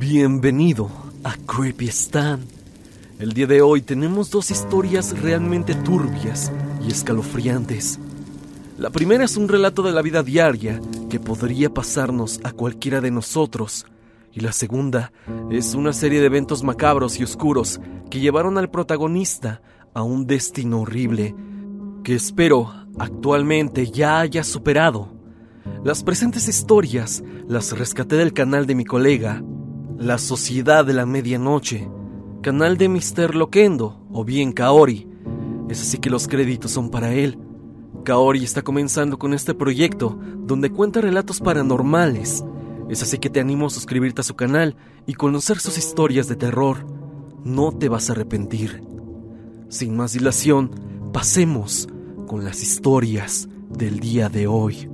Bienvenido a Creepy Stan. El día de hoy tenemos dos historias realmente turbias y escalofriantes. La primera es un relato de la vida diaria que podría pasarnos a cualquiera de nosotros. Y la segunda es una serie de eventos macabros y oscuros que llevaron al protagonista a un destino horrible que espero actualmente ya haya superado. Las presentes historias las rescaté del canal de mi colega, La Sociedad de la Medianoche, canal de Mr. Loquendo o bien Kaori. Es así que los créditos son para él. Kaori está comenzando con este proyecto donde cuenta relatos paranormales. Es así que te animo a suscribirte a su canal y conocer sus historias de terror. No te vas a arrepentir. Sin más dilación, pasemos con las historias del día de hoy.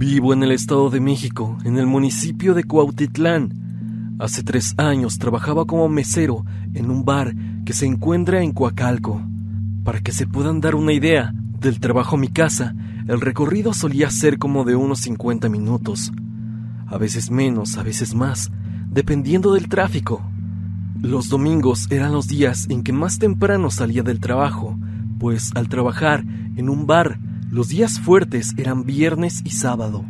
Vivo en el Estado de México, en el municipio de Cuautitlán. Hace tres años trabajaba como mesero en un bar que se encuentra en Coacalco. Para que se puedan dar una idea del trabajo mi casa, el recorrido solía ser como de unos 50 minutos. A veces menos, a veces más, dependiendo del tráfico. Los domingos eran los días en que más temprano salía del trabajo, pues al trabajar en un bar los días fuertes eran viernes y sábado.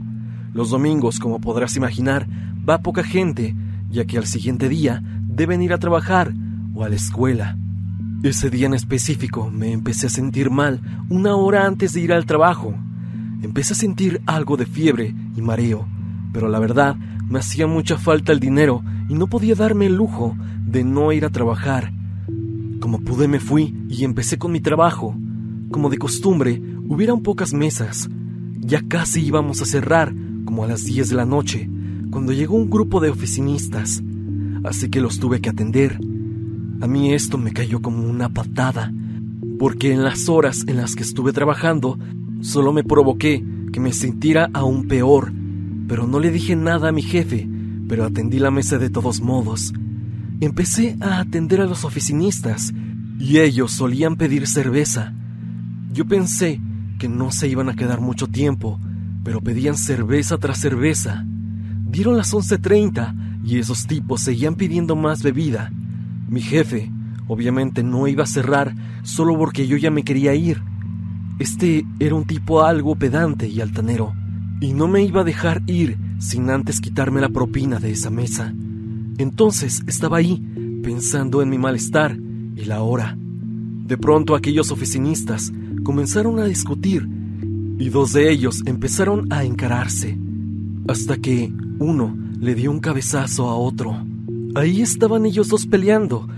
Los domingos, como podrás imaginar, va poca gente, ya que al siguiente día deben ir a trabajar o a la escuela. Ese día en específico me empecé a sentir mal una hora antes de ir al trabajo. Empecé a sentir algo de fiebre y mareo, pero la verdad me hacía mucha falta el dinero y no podía darme el lujo de no ir a trabajar. Como pude me fui y empecé con mi trabajo. Como de costumbre, hubieron pocas mesas. Ya casi íbamos a cerrar, como a las 10 de la noche, cuando llegó un grupo de oficinistas. Así que los tuve que atender. A mí esto me cayó como una patada, porque en las horas en las que estuve trabajando, solo me provoqué que me sintiera aún peor, pero no le dije nada a mi jefe, pero atendí la mesa de todos modos. Empecé a atender a los oficinistas, y ellos solían pedir cerveza. Yo pensé que no se iban a quedar mucho tiempo, pero pedían cerveza tras cerveza. Dieron las 11.30 y esos tipos seguían pidiendo más bebida. Mi jefe, obviamente, no iba a cerrar solo porque yo ya me quería ir. Este era un tipo algo pedante y altanero, y no me iba a dejar ir sin antes quitarme la propina de esa mesa. Entonces estaba ahí, pensando en mi malestar y la hora. De pronto aquellos oficinistas comenzaron a discutir y dos de ellos empezaron a encararse, hasta que uno le dio un cabezazo a otro. Ahí estaban ellos dos peleando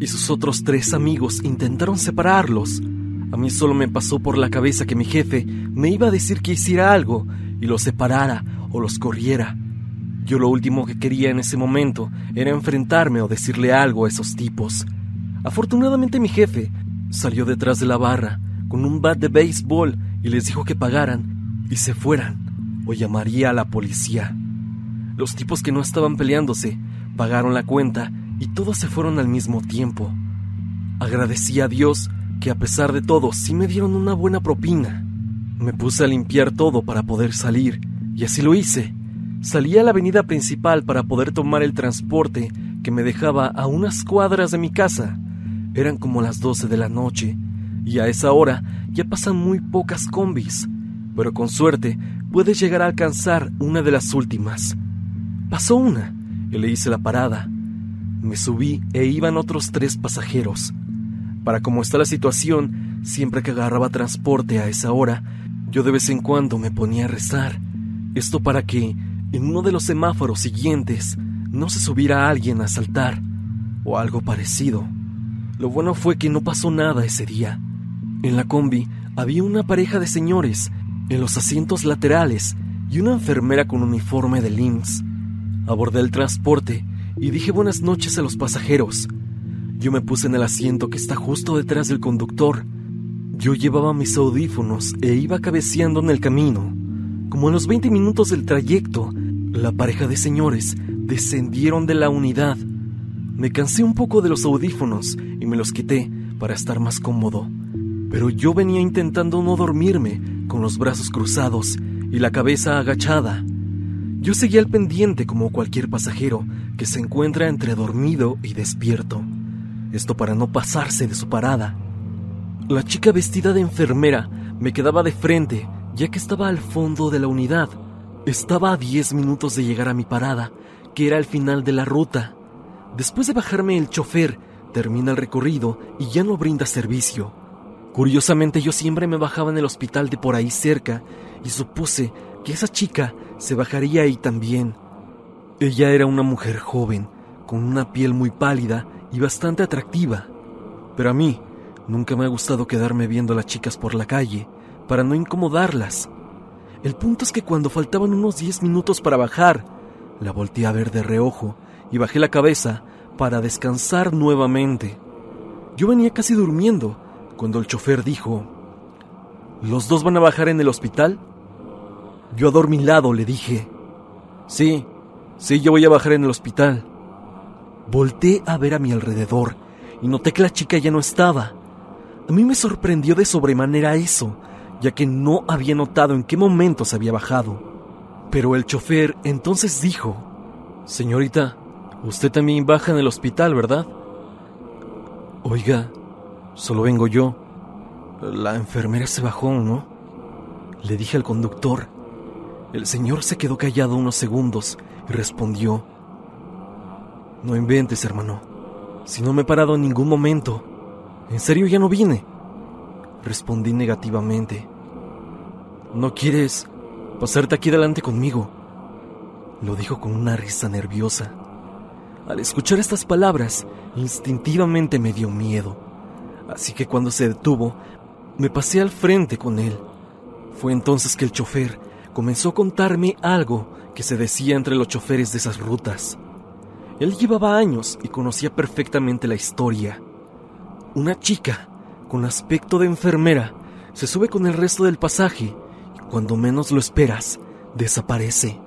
y sus otros tres amigos intentaron separarlos. A mí solo me pasó por la cabeza que mi jefe me iba a decir que hiciera algo y los separara o los corriera. Yo lo último que quería en ese momento era enfrentarme o decirle algo a esos tipos. Afortunadamente mi jefe salió detrás de la barra con un bat de béisbol y les dijo que pagaran y se fueran o llamaría a la policía. Los tipos que no estaban peleándose pagaron la cuenta y todos se fueron al mismo tiempo. Agradecí a Dios que a pesar de todo sí me dieron una buena propina. Me puse a limpiar todo para poder salir y así lo hice. Salí a la avenida principal para poder tomar el transporte que me dejaba a unas cuadras de mi casa. Eran como las 12 de la noche y a esa hora ya pasan muy pocas combis, pero con suerte puedes llegar a alcanzar una de las últimas. Pasó una y le hice la parada. Me subí e iban otros tres pasajeros. Para cómo está la situación, siempre que agarraba transporte a esa hora, yo de vez en cuando me ponía a rezar. Esto para que, en uno de los semáforos siguientes, no se subiera alguien a saltar, o algo parecido. Lo bueno fue que no pasó nada ese día. En la combi había una pareja de señores en los asientos laterales y una enfermera con uniforme de LIMS. Abordé el transporte y dije buenas noches a los pasajeros. Yo me puse en el asiento que está justo detrás del conductor. Yo llevaba mis audífonos e iba cabeceando en el camino. Como en los 20 minutos del trayecto, la pareja de señores descendieron de la unidad. Me cansé un poco de los audífonos y me los quité para estar más cómodo. Pero yo venía intentando no dormirme, con los brazos cruzados y la cabeza agachada. Yo seguía al pendiente como cualquier pasajero que se encuentra entre dormido y despierto. Esto para no pasarse de su parada. La chica vestida de enfermera me quedaba de frente, ya que estaba al fondo de la unidad. Estaba a 10 minutos de llegar a mi parada, que era el final de la ruta. Después de bajarme el chofer, termina el recorrido y ya no brinda servicio. Curiosamente yo siempre me bajaba en el hospital de por ahí cerca y supuse que esa chica se bajaría ahí también. Ella era una mujer joven, con una piel muy pálida y bastante atractiva. Pero a mí nunca me ha gustado quedarme viendo a las chicas por la calle para no incomodarlas. El punto es que cuando faltaban unos 10 minutos para bajar, la volteé a ver de reojo y bajé la cabeza para descansar nuevamente. Yo venía casi durmiendo cuando el chofer dijo, ¿Los dos van a bajar en el hospital? Yo adormilado le dije, Sí, sí, yo voy a bajar en el hospital. Volté a ver a mi alrededor y noté que la chica ya no estaba. A mí me sorprendió de sobremanera eso, ya que no había notado en qué momento se había bajado. Pero el chofer entonces dijo, Señorita, usted también baja en el hospital, ¿verdad? Oiga, solo vengo yo. La enfermera se bajó, ¿no? Le dije al conductor. El señor se quedó callado unos segundos y respondió, No inventes, hermano. Si no me he parado en ningún momento. ¿En serio ya no vine? Respondí negativamente. ¿No quieres pasarte aquí delante conmigo? Lo dijo con una risa nerviosa. Al escuchar estas palabras, instintivamente me dio miedo. Así que cuando se detuvo, me pasé al frente con él. Fue entonces que el chofer comenzó a contarme algo que se decía entre los choferes de esas rutas. Él llevaba años y conocía perfectamente la historia. Una chica con aspecto de enfermera, se sube con el resto del pasaje y cuando menos lo esperas, desaparece.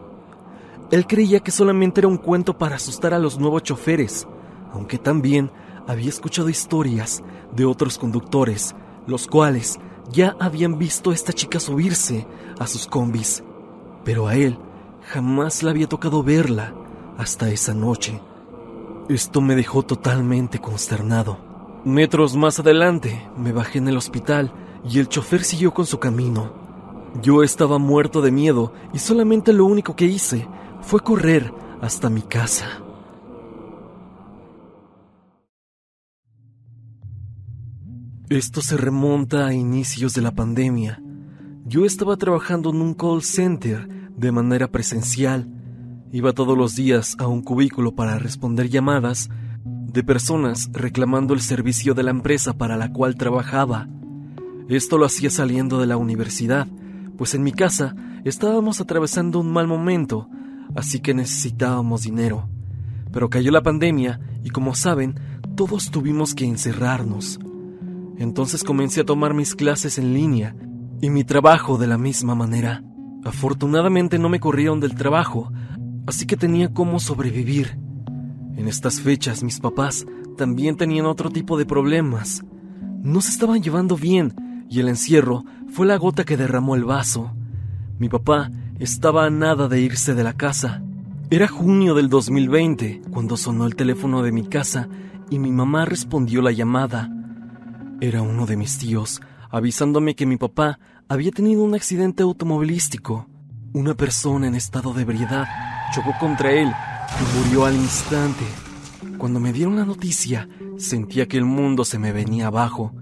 Él creía que solamente era un cuento para asustar a los nuevos choferes, aunque también había escuchado historias de otros conductores, los cuales ya habían visto a esta chica subirse a sus combis, pero a él jamás le había tocado verla hasta esa noche. Esto me dejó totalmente consternado. Metros más adelante me bajé en el hospital y el chofer siguió con su camino. Yo estaba muerto de miedo y solamente lo único que hice fue correr hasta mi casa. Esto se remonta a inicios de la pandemia. Yo estaba trabajando en un call center de manera presencial. Iba todos los días a un cubículo para responder llamadas de personas reclamando el servicio de la empresa para la cual trabajaba. Esto lo hacía saliendo de la universidad, pues en mi casa estábamos atravesando un mal momento, así que necesitábamos dinero. Pero cayó la pandemia y como saben, todos tuvimos que encerrarnos. Entonces comencé a tomar mis clases en línea y mi trabajo de la misma manera. Afortunadamente no me corrieron del trabajo, así que tenía cómo sobrevivir. En estas fechas mis papás también tenían otro tipo de problemas. No se estaban llevando bien y el encierro fue la gota que derramó el vaso. Mi papá estaba a nada de irse de la casa. Era junio del 2020 cuando sonó el teléfono de mi casa y mi mamá respondió la llamada. Era uno de mis tíos avisándome que mi papá había tenido un accidente automovilístico. Una persona en estado de ebriedad chocó contra él y murió al instante. Cuando me dieron la noticia, sentía que el mundo se me venía abajo.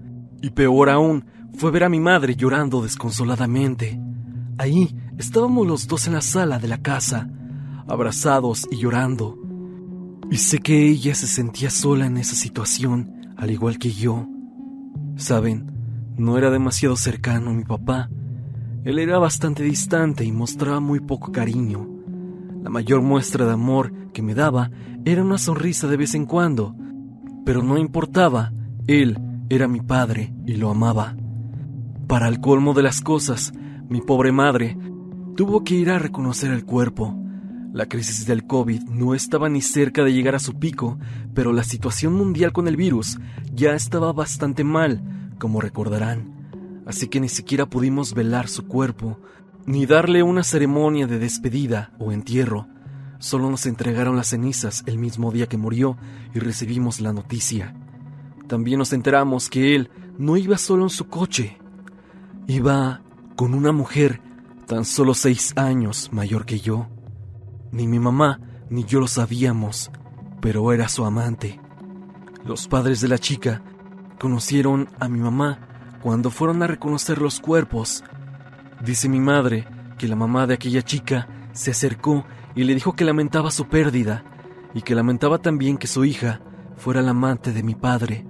Y peor aún, fue ver a mi madre llorando desconsoladamente. Ahí estábamos los dos en la sala de la casa, abrazados y llorando. Y sé que ella se sentía sola en esa situación, al igual que yo. Saben, no era demasiado cercano a mi papá. Él era bastante distante y mostraba muy poco cariño. La mayor muestra de amor que me daba era una sonrisa de vez en cuando, pero no importaba, él era mi padre y lo amaba. Para el colmo de las cosas, mi pobre madre tuvo que ir a reconocer el cuerpo. La crisis del COVID no estaba ni cerca de llegar a su pico, pero la situación mundial con el virus ya estaba bastante mal, como recordarán, así que ni siquiera pudimos velar su cuerpo, ni darle una ceremonia de despedida o entierro. Solo nos entregaron las cenizas el mismo día que murió y recibimos la noticia. También nos enteramos que él no iba solo en su coche, iba con una mujer tan solo seis años mayor que yo. Ni mi mamá ni yo lo sabíamos, pero era su amante. Los padres de la chica conocieron a mi mamá cuando fueron a reconocer los cuerpos. Dice mi madre que la mamá de aquella chica se acercó y le dijo que lamentaba su pérdida y que lamentaba también que su hija fuera la amante de mi padre.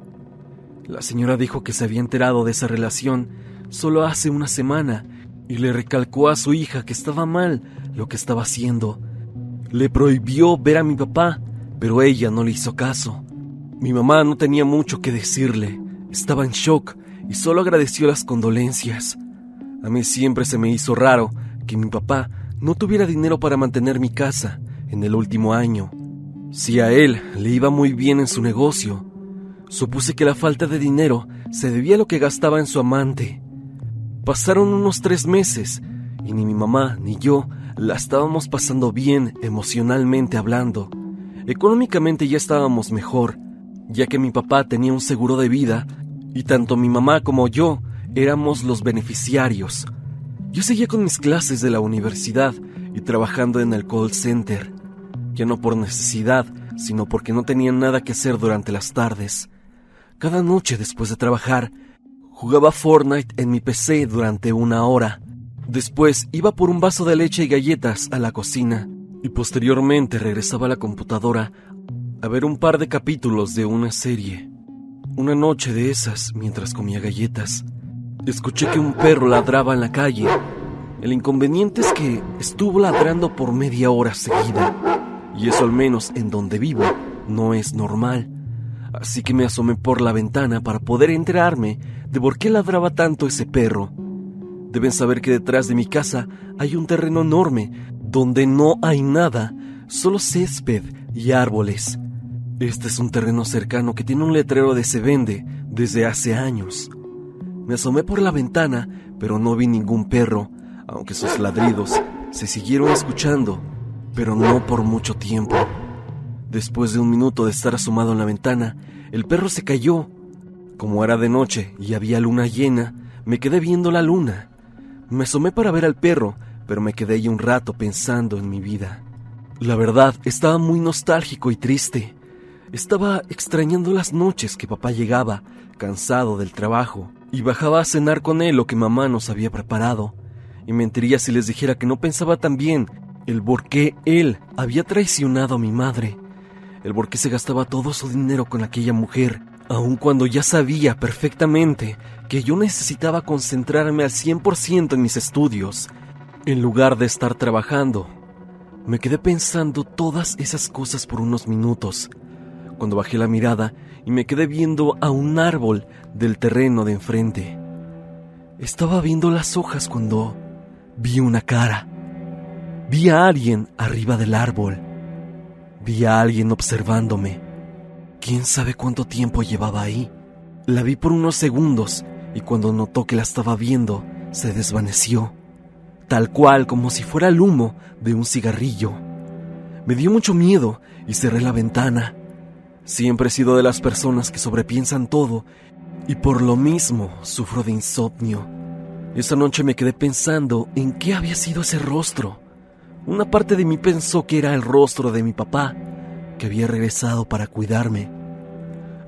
La señora dijo que se había enterado de esa relación solo hace una semana y le recalcó a su hija que estaba mal lo que estaba haciendo. Le prohibió ver a mi papá, pero ella no le hizo caso. Mi mamá no tenía mucho que decirle, estaba en shock y solo agradeció las condolencias. A mí siempre se me hizo raro que mi papá no tuviera dinero para mantener mi casa en el último año. Si a él le iba muy bien en su negocio, supuse que la falta de dinero se debía a lo que gastaba en su amante. Pasaron unos tres meses y ni mi mamá ni yo la estábamos pasando bien emocionalmente hablando. Económicamente ya estábamos mejor, ya que mi papá tenía un seguro de vida y tanto mi mamá como yo éramos los beneficiarios. Yo seguía con mis clases de la universidad y trabajando en el call center, ya no por necesidad, sino porque no tenía nada que hacer durante las tardes. Cada noche después de trabajar, jugaba Fortnite en mi PC durante una hora. Después iba por un vaso de leche y galletas a la cocina y posteriormente regresaba a la computadora a ver un par de capítulos de una serie. Una noche de esas, mientras comía galletas, Escuché que un perro ladraba en la calle. El inconveniente es que estuvo ladrando por media hora seguida. Y eso al menos en donde vivo no es normal. Así que me asomé por la ventana para poder enterarme de por qué ladraba tanto ese perro. Deben saber que detrás de mi casa hay un terreno enorme donde no hay nada, solo césped y árboles. Este es un terreno cercano que tiene un letrero de se vende desde hace años. Me asomé por la ventana, pero no vi ningún perro, aunque sus ladridos se siguieron escuchando, pero no por mucho tiempo. Después de un minuto de estar asomado en la ventana, el perro se cayó. Como era de noche y había luna llena, me quedé viendo la luna. Me asomé para ver al perro, pero me quedé ahí un rato pensando en mi vida. La verdad, estaba muy nostálgico y triste. Estaba extrañando las noches que papá llegaba, cansado del trabajo, y bajaba a cenar con él lo que mamá nos había preparado. Y mentiría si les dijera que no pensaba tan bien el por qué él había traicionado a mi madre, el por qué se gastaba todo su dinero con aquella mujer, aun cuando ya sabía perfectamente que yo necesitaba concentrarme al 100% en mis estudios, en lugar de estar trabajando. Me quedé pensando todas esas cosas por unos minutos, cuando bajé la mirada y me quedé viendo a un árbol del terreno de enfrente. Estaba viendo las hojas cuando vi una cara. Vi a alguien arriba del árbol. Vi a alguien observándome. ¿Quién sabe cuánto tiempo llevaba ahí? La vi por unos segundos y cuando notó que la estaba viendo, se desvaneció, tal cual como si fuera el humo de un cigarrillo. Me dio mucho miedo y cerré la ventana. Siempre he sido de las personas que sobrepiensan todo y por lo mismo sufro de insomnio. Esa noche me quedé pensando en qué había sido ese rostro. Una parte de mí pensó que era el rostro de mi papá, que había regresado para cuidarme.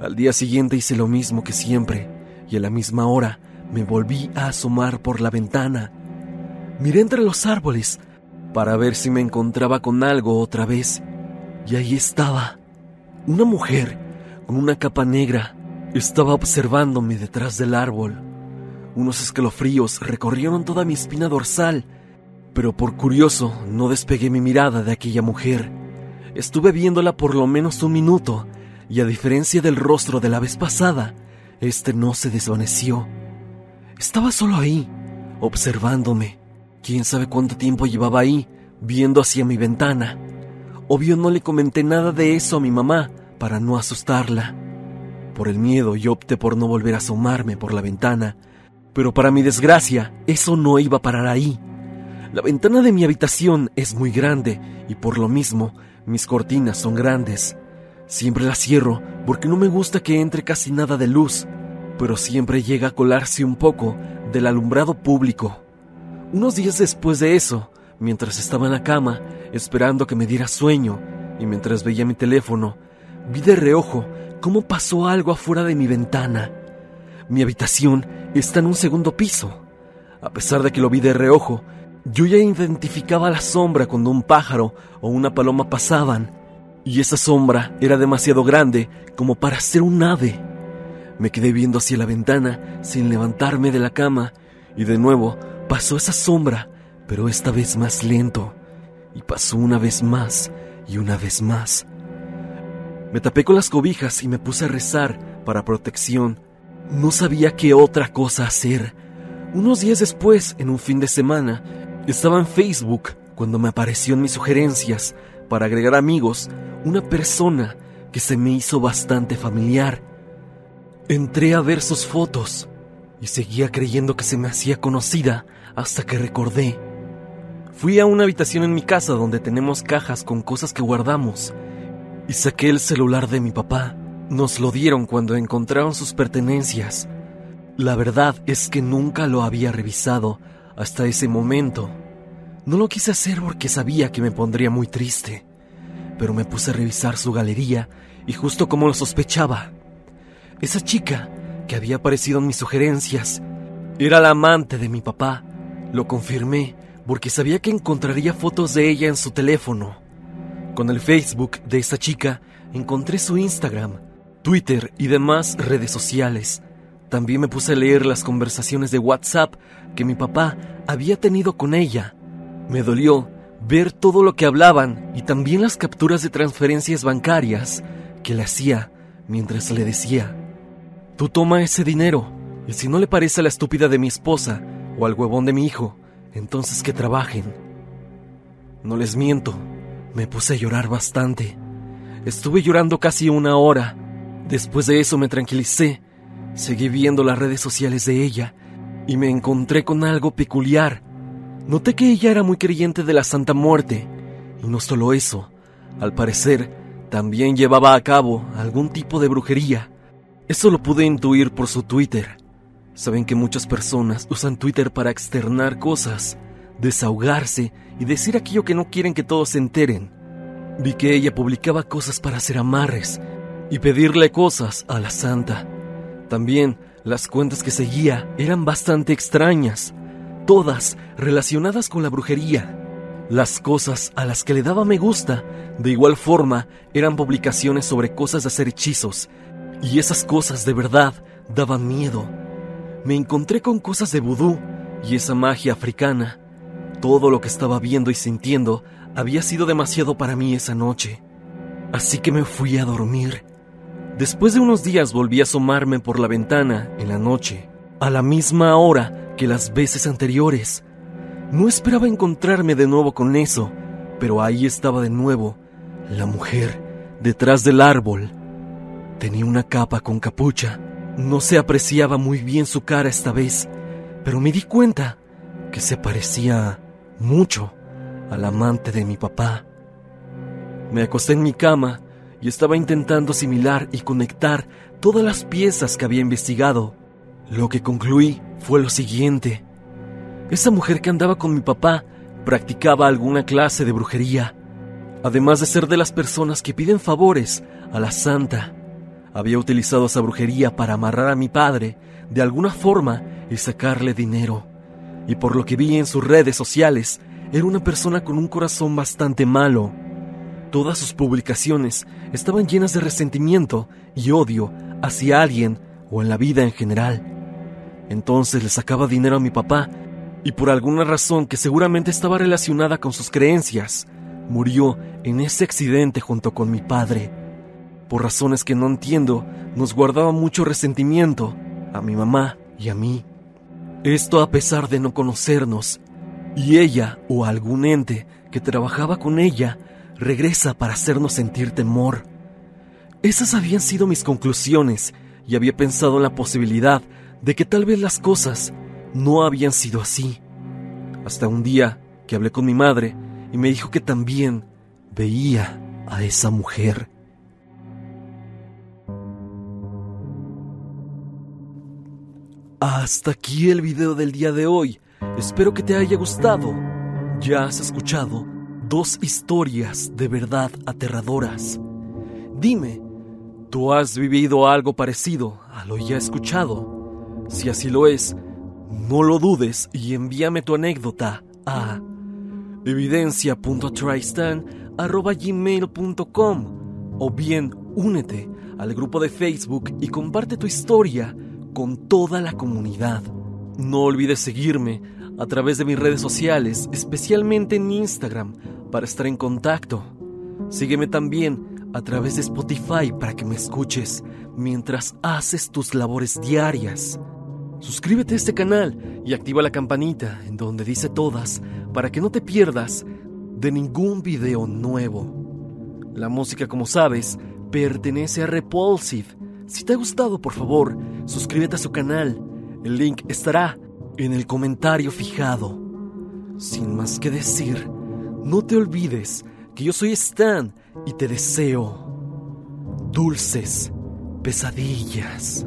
Al día siguiente hice lo mismo que siempre, y a la misma hora me volví a asomar por la ventana. Miré entre los árboles para ver si me encontraba con algo otra vez, y ahí estaba una mujer con una capa negra estaba observándome detrás del árbol. Unos escalofríos recorrieron toda mi espina dorsal, pero por curioso no despegué mi mirada de aquella mujer. Estuve viéndola por lo menos un minuto, y a diferencia del rostro de la vez pasada, este no se desvaneció. Estaba solo ahí, observándome. Quién sabe cuánto tiempo llevaba ahí, viendo hacia mi ventana. Obvio no le comenté nada de eso a mi mamá para no asustarla. por el miedo y opté por no volver a asomarme por la ventana. Pero para mi desgracia, eso no iba a parar ahí. La ventana de mi habitación es muy grande y por lo mismo mis cortinas son grandes. Siempre las cierro porque no me gusta que entre casi nada de luz, pero siempre llega a colarse un poco del alumbrado público. Unos días después de eso, mientras estaba en la cama, esperando que me diera sueño, y mientras veía mi teléfono, vi de reojo cómo pasó algo afuera de mi ventana. Mi habitación está en un segundo piso. A pesar de que lo vi de reojo, yo ya identificaba la sombra cuando un pájaro o una paloma pasaban, y esa sombra era demasiado grande como para ser un ave. Me quedé viendo hacia la ventana sin levantarme de la cama, y de nuevo Pasó esa sombra, pero esta vez más lento, y pasó una vez más y una vez más. Me tapé con las cobijas y me puse a rezar para protección. No sabía qué otra cosa hacer. Unos días después, en un fin de semana, estaba en Facebook cuando me apareció en mis sugerencias para agregar amigos una persona que se me hizo bastante familiar. Entré a ver sus fotos y seguía creyendo que se me hacía conocida hasta que recordé. Fui a una habitación en mi casa donde tenemos cajas con cosas que guardamos y saqué el celular de mi papá. Nos lo dieron cuando encontraron sus pertenencias. La verdad es que nunca lo había revisado hasta ese momento. No lo quise hacer porque sabía que me pondría muy triste, pero me puse a revisar su galería y justo como lo sospechaba, esa chica que había aparecido en mis sugerencias era la amante de mi papá lo confirmé porque sabía que encontraría fotos de ella en su teléfono. Con el Facebook de esa chica encontré su Instagram, Twitter y demás redes sociales. También me puse a leer las conversaciones de WhatsApp que mi papá había tenido con ella. Me dolió ver todo lo que hablaban y también las capturas de transferencias bancarias que le hacía mientras le decía, tú toma ese dinero y si no le parece a la estúpida de mi esposa, o al huevón de mi hijo, entonces que trabajen. No les miento, me puse a llorar bastante. Estuve llorando casi una hora. Después de eso me tranquilicé, seguí viendo las redes sociales de ella y me encontré con algo peculiar. Noté que ella era muy creyente de la Santa Muerte, y no solo eso, al parecer también llevaba a cabo algún tipo de brujería. Eso lo pude intuir por su Twitter. Saben que muchas personas usan Twitter para externar cosas, desahogarse y decir aquello que no quieren que todos se enteren. Vi que ella publicaba cosas para hacer amarres y pedirle cosas a la santa. También las cuentas que seguía eran bastante extrañas, todas relacionadas con la brujería. Las cosas a las que le daba me gusta, de igual forma, eran publicaciones sobre cosas de hacer hechizos, y esas cosas de verdad daban miedo me encontré con cosas de vudú y esa magia africana. Todo lo que estaba viendo y sintiendo había sido demasiado para mí esa noche. Así que me fui a dormir. Después de unos días volví a asomarme por la ventana en la noche, a la misma hora que las veces anteriores. No esperaba encontrarme de nuevo con eso, pero ahí estaba de nuevo, la mujer, detrás del árbol. Tenía una capa con capucha no se apreciaba muy bien su cara esta vez, pero me di cuenta que se parecía mucho al amante de mi papá. Me acosté en mi cama y estaba intentando asimilar y conectar todas las piezas que había investigado. Lo que concluí fue lo siguiente. Esa mujer que andaba con mi papá practicaba alguna clase de brujería, además de ser de las personas que piden favores a la santa. Había utilizado esa brujería para amarrar a mi padre de alguna forma y sacarle dinero. Y por lo que vi en sus redes sociales, era una persona con un corazón bastante malo. Todas sus publicaciones estaban llenas de resentimiento y odio hacia alguien o en la vida en general. Entonces le sacaba dinero a mi papá y por alguna razón que seguramente estaba relacionada con sus creencias, murió en ese accidente junto con mi padre por razones que no entiendo, nos guardaba mucho resentimiento a mi mamá y a mí. Esto a pesar de no conocernos, y ella o algún ente que trabajaba con ella regresa para hacernos sentir temor. Esas habían sido mis conclusiones, y había pensado en la posibilidad de que tal vez las cosas no habían sido así. Hasta un día que hablé con mi madre y me dijo que también veía a esa mujer. Hasta aquí el video del día de hoy. Espero que te haya gustado. Ya has escuchado dos historias de verdad aterradoras. Dime, ¿tú has vivido algo parecido a lo ya escuchado? Si así lo es, no lo dudes y envíame tu anécdota a evidencia.tristan.gmail.com o bien únete al grupo de Facebook y comparte tu historia con toda la comunidad. No olvides seguirme a través de mis redes sociales, especialmente en Instagram, para estar en contacto. Sígueme también a través de Spotify para que me escuches mientras haces tus labores diarias. Suscríbete a este canal y activa la campanita en donde dice todas para que no te pierdas de ningún video nuevo. La música, como sabes, pertenece a Repulsive. Si te ha gustado, por favor, suscríbete a su canal. El link estará en el comentario fijado. Sin más que decir, no te olvides que yo soy Stan y te deseo dulces pesadillas.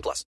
18 plus.